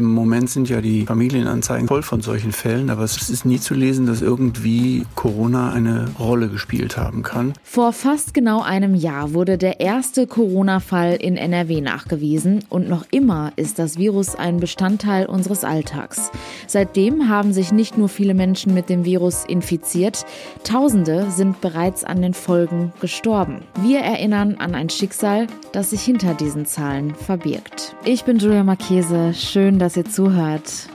Im Moment sind ja die Familienanzeigen voll von solchen Fällen, aber es ist nie zu lesen, dass irgendwie Corona eine Rolle gespielt haben kann. Vor fast genau einem Jahr wurde der erste Corona-Fall in NRW nachgewiesen und noch immer ist das Virus ein Bestandteil unseres Alltags. Seitdem haben sich nicht nur viele Menschen mit dem Virus infiziert, Tausende sind bereits an den Folgen gestorben. Wir erinnern an ein Schicksal, das sich hinter diesen Zahlen verbirgt. Ich bin Julia Marchese. Schön, dass ihr zuhört.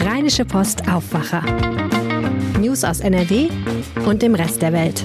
Rheinische Post Aufwacher. News aus NRW und dem Rest der Welt.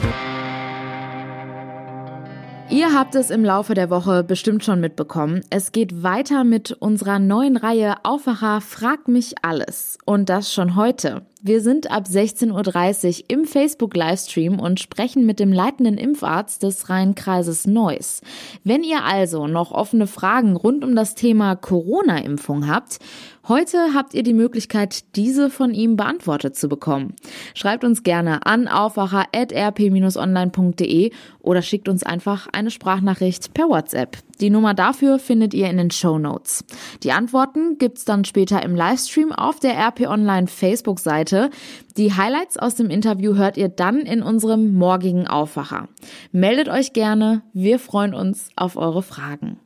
Ihr habt es im Laufe der Woche bestimmt schon mitbekommen. Es geht weiter mit unserer neuen Reihe Aufwacher Frag mich alles. Und das schon heute. Wir sind ab 16.30 Uhr im Facebook-Livestream und sprechen mit dem leitenden Impfarzt des Rheinkreises Neuss. Wenn ihr also noch offene Fragen rund um das Thema Corona-Impfung habt, heute habt ihr die Möglichkeit, diese von ihm beantwortet zu bekommen. Schreibt uns gerne an aufwacher.rp-online.de oder schickt uns einfach eine Sprachnachricht per WhatsApp. Die Nummer dafür findet ihr in den Show Notes. Die Antworten gibt's dann später im Livestream auf der RP Online Facebook-Seite Seite. Die Highlights aus dem Interview hört ihr dann in unserem morgigen Aufwacher. Meldet euch gerne, wir freuen uns auf eure Fragen.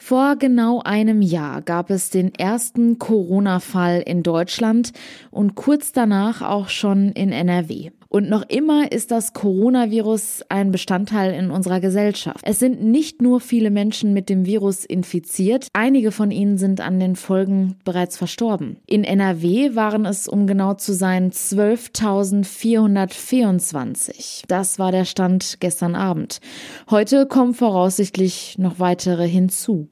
Vor genau einem Jahr gab es den ersten Corona-Fall in Deutschland und kurz danach auch schon in NRW. Und noch immer ist das Coronavirus ein Bestandteil in unserer Gesellschaft. Es sind nicht nur viele Menschen mit dem Virus infiziert, einige von ihnen sind an den Folgen bereits verstorben. In NRW waren es, um genau zu sein, 12.424. Das war der Stand gestern Abend. Heute kommen voraussichtlich noch weitere hinzu.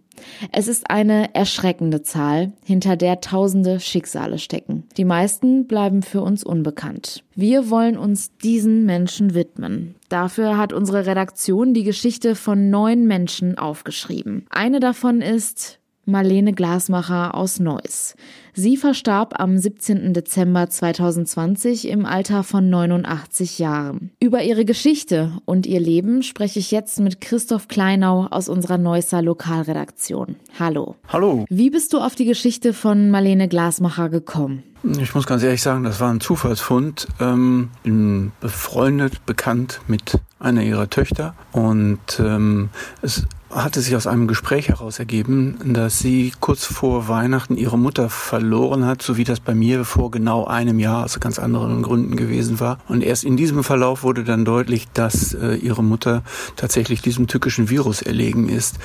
Es ist eine erschreckende Zahl, hinter der tausende Schicksale stecken. Die meisten bleiben für uns unbekannt. Wir wollen uns diesen Menschen widmen. Dafür hat unsere Redaktion die Geschichte von neun Menschen aufgeschrieben. Eine davon ist Marlene Glasmacher aus Neuss. Sie verstarb am 17. Dezember 2020 im Alter von 89 Jahren. Über ihre Geschichte und ihr Leben spreche ich jetzt mit Christoph Kleinau aus unserer Neusser Lokalredaktion. Hallo. Hallo. Wie bist du auf die Geschichte von Marlene Glasmacher gekommen? Ich muss ganz ehrlich sagen, das war ein Zufallsfund. Ähm, bin befreundet, bekannt mit einer ihrer Töchter und ähm, es hatte sich aus einem Gespräch heraus ergeben, dass sie kurz vor Weihnachten ihre Mutter verloren hat, so wie das bei mir vor genau einem Jahr aus ganz anderen Gründen gewesen war. Und erst in diesem Verlauf wurde dann deutlich, dass äh, ihre Mutter tatsächlich diesem tückischen Virus erlegen ist.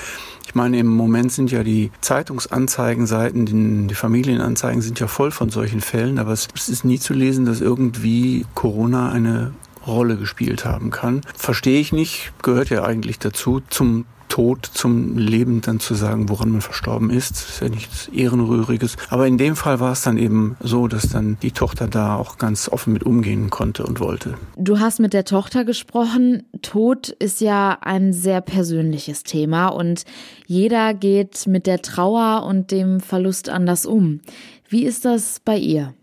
Ich meine, im Moment sind ja die Zeitungsanzeigenseiten, die, Familienanzeigen sind ja voll von solchen Fällen, aber es ist nie zu lesen, dass irgendwie Corona eine Rolle gespielt haben kann. Verstehe ich nicht, gehört ja eigentlich dazu. Zum Tod zum Leben dann zu sagen, woran man verstorben ist. Das ist ja nichts Ehrenrühriges. Aber in dem Fall war es dann eben so, dass dann die Tochter da auch ganz offen mit umgehen konnte und wollte. Du hast mit der Tochter gesprochen. Tod ist ja ein sehr persönliches Thema und jeder geht mit der Trauer und dem Verlust anders um. Wie ist das bei ihr?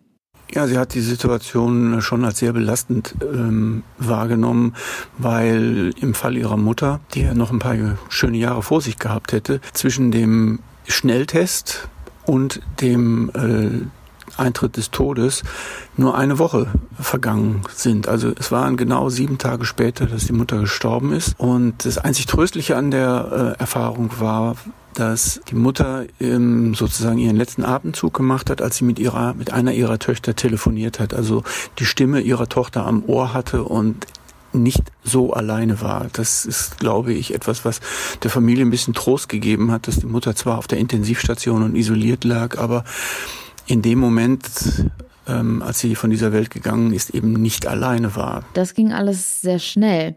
Ja, sie hat die Situation schon als sehr belastend ähm, wahrgenommen, weil im Fall ihrer Mutter, die ja noch ein paar schöne Jahre vor sich gehabt hätte, zwischen dem Schnelltest und dem äh, Eintritt des Todes nur eine Woche vergangen sind. Also es waren genau sieben Tage später, dass die Mutter gestorben ist. Und das einzig Tröstliche an der äh, Erfahrung war, dass die Mutter ähm, sozusagen ihren letzten Atemzug gemacht hat, als sie mit ihrer, mit einer ihrer Töchter telefoniert hat. Also die Stimme ihrer Tochter am Ohr hatte und nicht so alleine war. Das ist, glaube ich, etwas, was der Familie ein bisschen Trost gegeben hat, dass die Mutter zwar auf der Intensivstation und isoliert lag, aber in dem Moment ähm, als sie von dieser Welt gegangen ist, eben nicht alleine war. Das ging alles sehr schnell.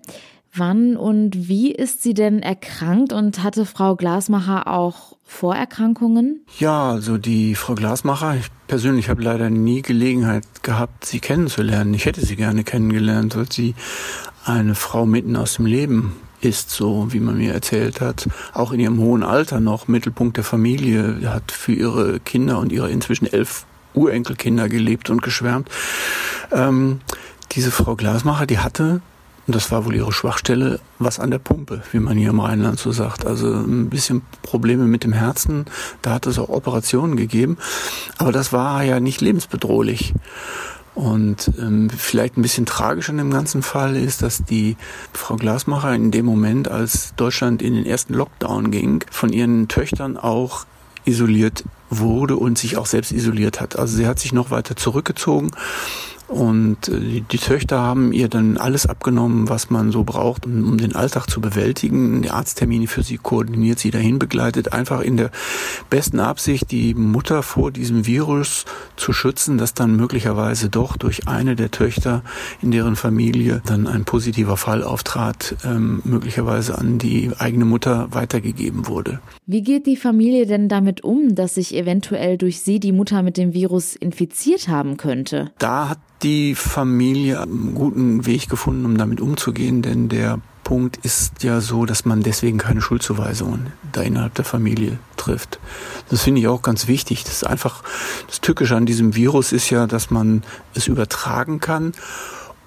Wann und wie ist sie denn erkrankt und hatte Frau Glasmacher auch Vorerkrankungen? Ja, also die Frau Glasmacher, ich persönlich habe leider nie Gelegenheit gehabt, sie kennenzulernen. Ich hätte sie gerne kennengelernt, weil sie eine Frau mitten aus dem Leben ist, so wie man mir erzählt hat, auch in ihrem hohen Alter noch Mittelpunkt der Familie, hat für ihre Kinder und ihre inzwischen elf Urenkelkinder gelebt und geschwärmt. Ähm, diese Frau Glasmacher, die hatte Und das war wohl ihre Schwachstelle, was an der Pumpe, wie man hier im Rheinland so sagt. Also ein bisschen Probleme mit dem Herzen. Da hat es auch Operationen gegeben. Aber das war ja nicht lebensbedrohlich. Und ähm, vielleicht ein bisschen tragisch an dem ganzen Fall ist, dass die Frau Glasmacher in dem Moment, als Deutschland in den ersten Lockdown ging, von ihren Töchtern auch isoliert wurde und sich auch selbst isoliert hat. Also sie hat sich noch weiter zurückgezogen und äh, die, die, Töchter haben ihr dann alles abgenommen, was man so braucht, um, um, den Alltag zu bewältigen. Die Arzttermine für sie koordiniert, sie dahin begleitet, einfach in der besten Absicht, die Mutter vor diesem Virus zu schützen, das dann möglicherweise doch durch eine der Töchter in deren Familie dann ein positiver Fall auftrat, ähm, möglicherweise an die eigene Mutter weitergegeben wurde. Wie geht die Familie denn damit um, dass sich eventuell durch sie die Mutter mit dem Virus infiziert haben könnte? Da hat die Familie einen guten Weg gefunden, um damit umzugehen, denn der Punkt ist ja so, dass man deswegen keine Schuldzuweisungen da innerhalb der Familie trifft. Das finde ich auch ganz wichtig. Das ist einfach, das Tückische an diesem Virus ist ja, dass man es übertragen kann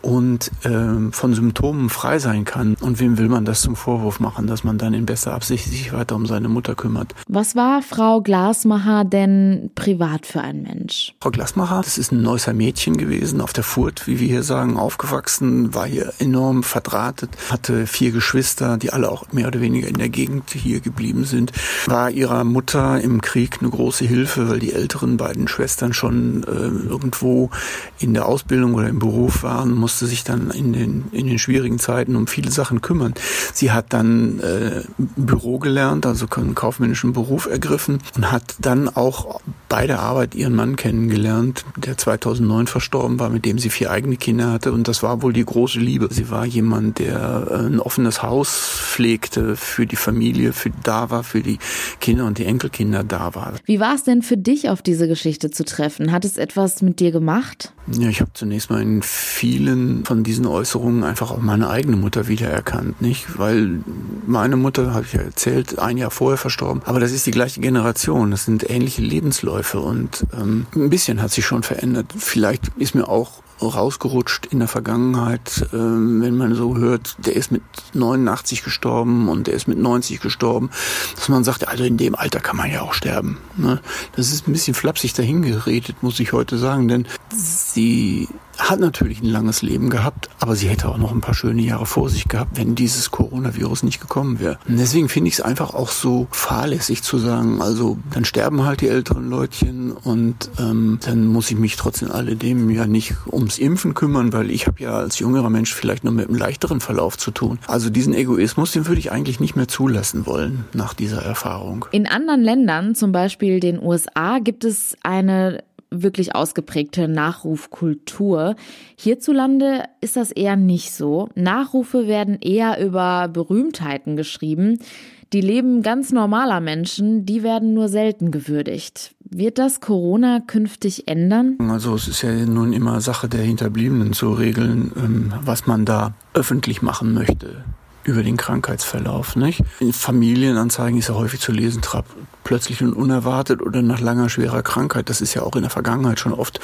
und ähm, von Symptomen frei sein kann. Und wem will man das zum Vorwurf machen, dass man dann in bester Absicht sich weiter um seine Mutter kümmert? Was war Frau Glasmacher denn privat für ein Mensch? Frau Glasmacher, das ist ein Neusser Mädchen gewesen, auf der Furt, wie wir hier sagen, aufgewachsen, war hier enorm verdrahtet, hatte vier Geschwister, die alle auch mehr oder weniger in der Gegend hier geblieben sind, war ihrer Mutter im Krieg eine große Hilfe, weil die älteren beiden Schwestern schon äh, irgendwo in der Ausbildung oder im Beruf waren, musste musste sich dann in den, in den schwierigen Zeiten um viele Sachen kümmern. Sie hat dann äh, Büro gelernt, also einen kaufmännischen Beruf ergriffen und hat dann auch bei der Arbeit ihren Mann kennengelernt, der 2009 verstorben war, mit dem sie vier eigene Kinder hatte und das war wohl die große Liebe. Sie war jemand, der äh, ein offenes Haus pflegte für die Familie, für da war, für die Kinder und die Enkelkinder da war. Wie war es denn für dich, auf diese Geschichte zu treffen? Hat es etwas mit dir gemacht? Ja, ich habe zunächst mal in vielen von diesen Äußerungen einfach auch meine eigene Mutter wiedererkannt, nicht? Weil meine Mutter, habe ich ja erzählt, ein Jahr vorher verstorben, aber das ist die gleiche Generation, das sind ähnliche Lebensläufe und ähm, ein bisschen hat sich schon verändert. Vielleicht ist mir auch rausgerutscht in der Vergangenheit, äh, wenn man so hört, der ist mit 89 gestorben und der ist mit 90 gestorben, dass man sagt, also in dem Alter kann man ja auch sterben. Ne? Das ist ein bisschen flapsig dahingeredet, muss ich heute sagen, denn sie hat natürlich ein langes Leben gehabt, aber sie hätte auch noch ein paar schöne Jahre vor sich gehabt, wenn dieses Coronavirus nicht gekommen wäre. Und deswegen finde ich es einfach auch so fahrlässig zu sagen, also dann sterben halt die älteren Leutchen und ähm, dann muss ich mich trotz alledem ja nicht ums Impfen kümmern, weil ich habe ja als jüngerer Mensch vielleicht nur mit einem leichteren Verlauf zu tun. Also diesen Egoismus, den würde ich eigentlich nicht mehr zulassen wollen nach dieser Erfahrung. In anderen Ländern, zum Beispiel den USA, gibt es eine wirklich ausgeprägte Nachrufkultur. Hierzulande ist das eher nicht so. Nachrufe werden eher über Berühmtheiten geschrieben. Die Leben ganz normaler Menschen, die werden nur selten gewürdigt. Wird das Corona künftig ändern? Also es ist ja nun immer Sache der Hinterbliebenen zu regeln, ähm, was man da öffentlich machen möchte über den Krankheitsverlauf. Nicht? In Familienanzeigen ist ja häufig zu lesen, plötzlich und unerwartet oder nach langer schwerer Krankheit. Das ist ja auch in der Vergangenheit schon oft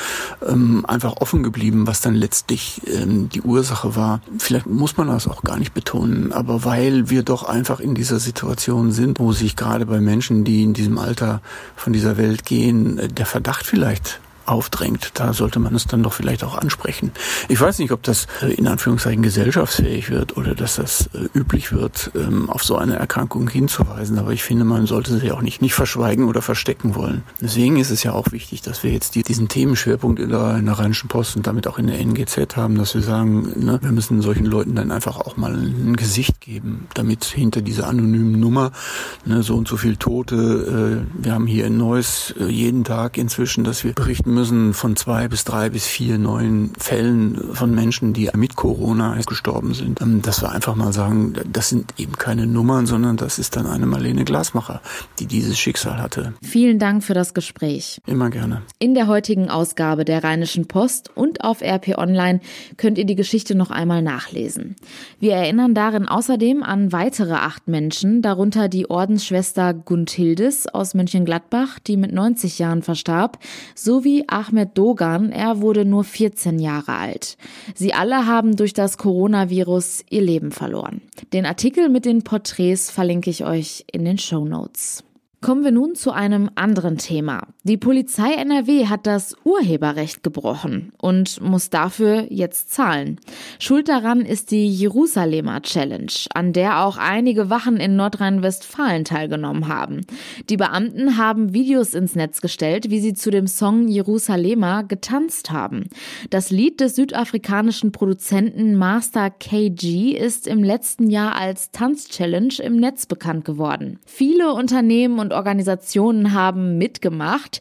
ähm, einfach offen geblieben, was dann letztlich ähm, die Ursache war. Vielleicht muss man das auch gar nicht betonen, aber weil wir doch einfach in dieser Situation sind, wo sich gerade bei Menschen, die in diesem Alter von dieser Welt gehen, äh, der Verdacht vielleicht aufdrängt. Da sollte man es dann doch vielleicht auch ansprechen. Ich weiß nicht, ob das äh, in Anführungszeichen gesellschaftsfähig wird oder dass das äh, üblich wird, ähm, auf so eine Erkrankung hinzuweisen. Aber ich finde, man sollte sie auch nicht, nicht verschweigen oder verstecken wollen. Deswegen ist es ja auch wichtig, dass wir jetzt diesen Themenschwerpunkt in der, in der Rheinischen Post und damit auch in der NGZ haben, dass wir sagen, ne, wir müssen solchen Leuten dann einfach auch mal ein Gesicht geben, damit hinter dieser anonymen Nummer ne, so und so viel Tote, äh, wir haben hier in Neuss jeden Tag inzwischen, dass wir berichten müssen, müssen von zwei bis drei bis vier neuen Fällen von Menschen, die mit Corona gestorben sind. Ähm, dass wir einfach mal sagen, das sind eben keine Nummern, sondern das ist dann eine Marlene Glasmacher, die dieses Schicksal hatte. Vielen Dank für das Gespräch. Immer gerne. In der heutigen Ausgabe der Rheinischen Post und auf RP Online könnt ihr die Geschichte noch einmal nachlesen. Wir erinnern darin außerdem an weitere acht Menschen, darunter die Ordensschwester Gunthildes aus Mönchengladbach, die mit 90 Jahren verstarb, sowie Ahmed Dogan, er wurde nur 14 Jahre alt. Sie alle haben durch das Coronavirus ihr Leben verloren. Den Artikel mit den Porträts verlinke ich euch in den Show Notes. Kommen wir nun zu einem anderen Thema. Die Polizei NRW hat das Urheberrecht gebrochen und muss dafür jetzt zahlen. Schuld daran ist die Jerusalemer Challenge, an der auch einige Wachen in Nordrhein-Westfalen teilgenommen haben. Die Beamten haben Videos ins Netz gestellt, wie sie zu dem Song Jerusalemer getanzt haben. Das Lied des südafrikanischen Produzenten Master KG ist im letzten Jahr als Tanzchallenge im Netz bekannt geworden. Viele Unternehmen und und Organisationen haben mitgemacht.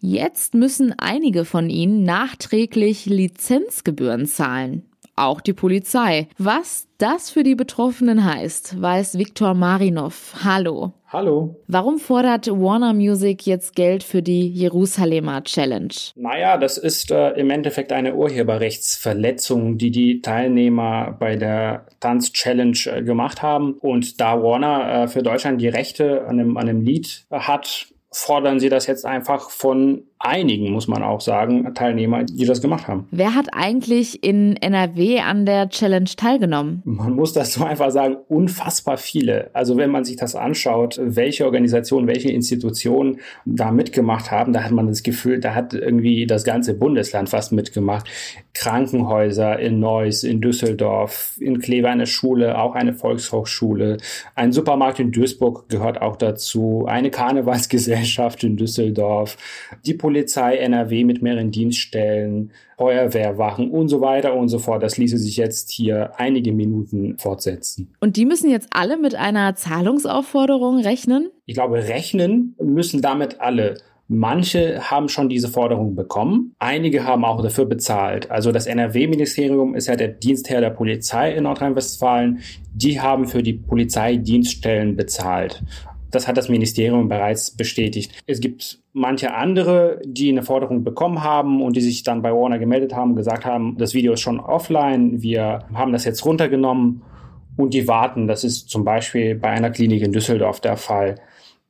Jetzt müssen einige von ihnen nachträglich Lizenzgebühren zahlen. Auch die Polizei. Was das für die Betroffenen heißt, weiß Viktor Marinov. Hallo. Hallo. Warum fordert Warner Music jetzt Geld für die Jerusalemer Challenge? Naja, das ist äh, im Endeffekt eine Urheberrechtsverletzung, die die Teilnehmer bei der Tanz-Challenge äh, gemacht haben. Und da Warner äh, für Deutschland die Rechte an einem, an einem Lied hat, fordern sie das jetzt einfach von einigen, muss man auch sagen, Teilnehmer, die das gemacht haben. Wer hat eigentlich in NRW an der Challenge teilgenommen? Man muss das so einfach sagen, unfassbar viele. Also wenn man sich das anschaut, welche Organisationen, welche Institutionen da mitgemacht haben, da hat man das Gefühl, da hat irgendwie das ganze Bundesland fast mitgemacht. Krankenhäuser in Neuss, in Düsseldorf, in Kleve eine Schule, auch eine Volkshochschule, ein Supermarkt in Duisburg gehört auch dazu, eine Karnevalsgesellschaft in Düsseldorf, die Polizei NRW mit mehreren Dienststellen, Feuerwehrwachen und so weiter und so fort. Das ließe sich jetzt hier einige Minuten fortsetzen. Und die müssen jetzt alle mit einer Zahlungsaufforderung rechnen? Ich glaube, rechnen müssen damit alle. Manche haben schon diese Forderung bekommen, einige haben auch dafür bezahlt. Also das NRW-Ministerium ist ja der Dienstherr der Polizei in Nordrhein-Westfalen. Die haben für die Polizeidienststellen bezahlt. Das hat das Ministerium bereits bestätigt. Es gibt manche andere, die eine Forderung bekommen haben und die sich dann bei Warner gemeldet haben und gesagt haben, das Video ist schon offline, wir haben das jetzt runtergenommen und die warten. Das ist zum Beispiel bei einer Klinik in Düsseldorf der Fall.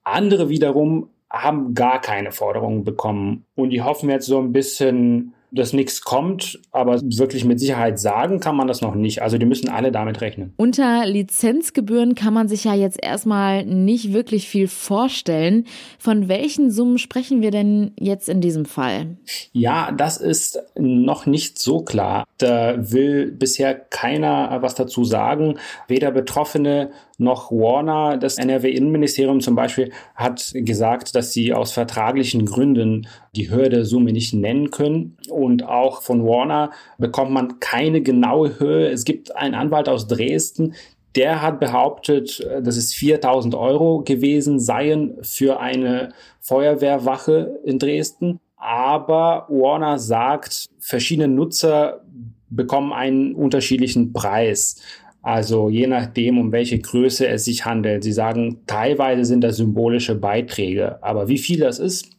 Andere wiederum haben gar keine Forderungen bekommen und die hoffen jetzt so ein bisschen, dass nichts kommt, aber wirklich mit Sicherheit sagen kann man das noch nicht. Also die müssen alle damit rechnen. Unter Lizenzgebühren kann man sich ja jetzt erstmal nicht wirklich viel vorstellen. Von welchen Summen sprechen wir denn jetzt in diesem Fall? Ja, das ist noch nicht so klar. Da will bisher keiner was dazu sagen. Weder Betroffene noch Warner. Das NRW-Innenministerium zum Beispiel hat gesagt, dass sie aus vertraglichen Gründen die Höhe der Summe nicht nennen können. Und auch von Warner bekommt man keine genaue Höhe. Es gibt einen Anwalt aus Dresden, der hat behauptet, dass es 4000 Euro gewesen seien für eine Feuerwehrwache in Dresden. Aber Warner sagt, verschiedene Nutzer bekommen einen unterschiedlichen Preis. Also je nachdem, um welche Größe es sich handelt. Sie sagen, teilweise sind das symbolische Beiträge, aber wie viel das ist,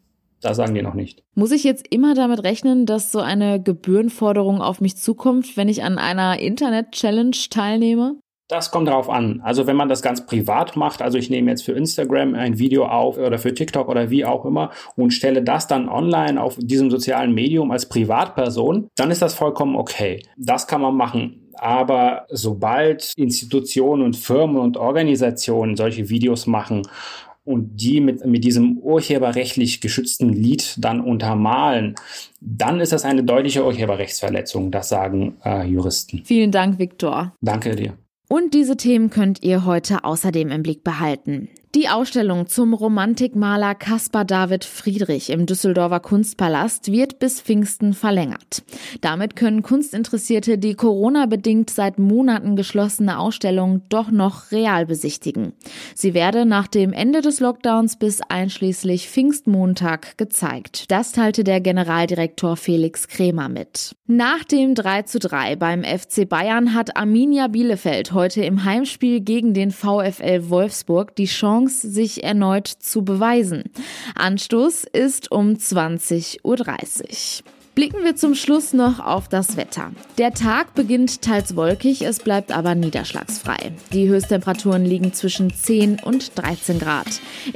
das sagen die noch nicht. Muss ich jetzt immer damit rechnen, dass so eine Gebührenforderung auf mich zukommt, wenn ich an einer Internet-Challenge teilnehme? Das kommt darauf an. Also wenn man das ganz privat macht, also ich nehme jetzt für Instagram ein Video auf oder für TikTok oder wie auch immer und stelle das dann online auf diesem sozialen Medium als Privatperson, dann ist das vollkommen okay. Das kann man machen. Aber sobald Institutionen und Firmen und Organisationen solche Videos machen und die mit, mit diesem urheberrechtlich geschützten Lied dann untermalen, dann ist das eine deutliche Urheberrechtsverletzung, das sagen äh, Juristen. Vielen Dank, Viktor. Danke dir. Und diese Themen könnt ihr heute außerdem im Blick behalten. Die Ausstellung zum Romantikmaler Caspar David Friedrich im Düsseldorfer Kunstpalast wird bis Pfingsten verlängert. Damit können Kunstinteressierte die Corona-bedingt seit Monaten geschlossene Ausstellung doch noch real besichtigen. Sie werde nach dem Ende des Lockdowns bis einschließlich Pfingstmontag gezeigt. Das teilte der Generaldirektor Felix Kremer mit. Nach dem 3 zu 3 beim FC Bayern hat Arminia Bielefeld heute im Heimspiel gegen den VfL Wolfsburg die Chance Chance, sich erneut zu beweisen. Anstoß ist um 20.30 Uhr. Blicken wir zum Schluss noch auf das Wetter. Der Tag beginnt teils wolkig, es bleibt aber niederschlagsfrei. Die Höchsttemperaturen liegen zwischen 10 und 13 Grad.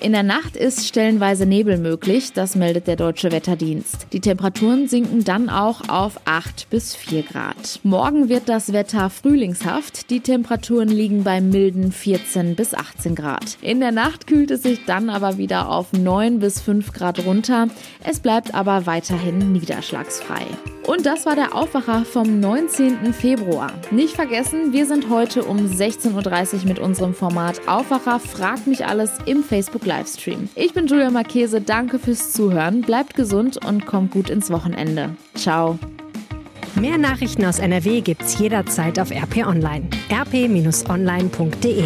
In der Nacht ist stellenweise Nebel möglich, das meldet der Deutsche Wetterdienst. Die Temperaturen sinken dann auch auf 8 bis 4 Grad. Morgen wird das Wetter frühlingshaft. Die Temperaturen liegen bei milden 14 bis 18 Grad. In der Nacht kühlt es sich dann aber wieder auf 9 bis 5 Grad runter. Es bleibt aber weiterhin Niederschlag vertragsfrei. Und das war der Aufwacher vom 19. Februar. Nicht vergessen, wir sind heute um 16.30 Uhr mit unserem Format Aufwacher Frag mich alles im Facebook Livestream. Ich bin Julia Marchese, danke fürs Zuhören, bleibt gesund und kommt gut ins Wochenende. Ciao. Mehr Nachrichten aus NRW gibt's jederzeit auf RP Online. rp-online.de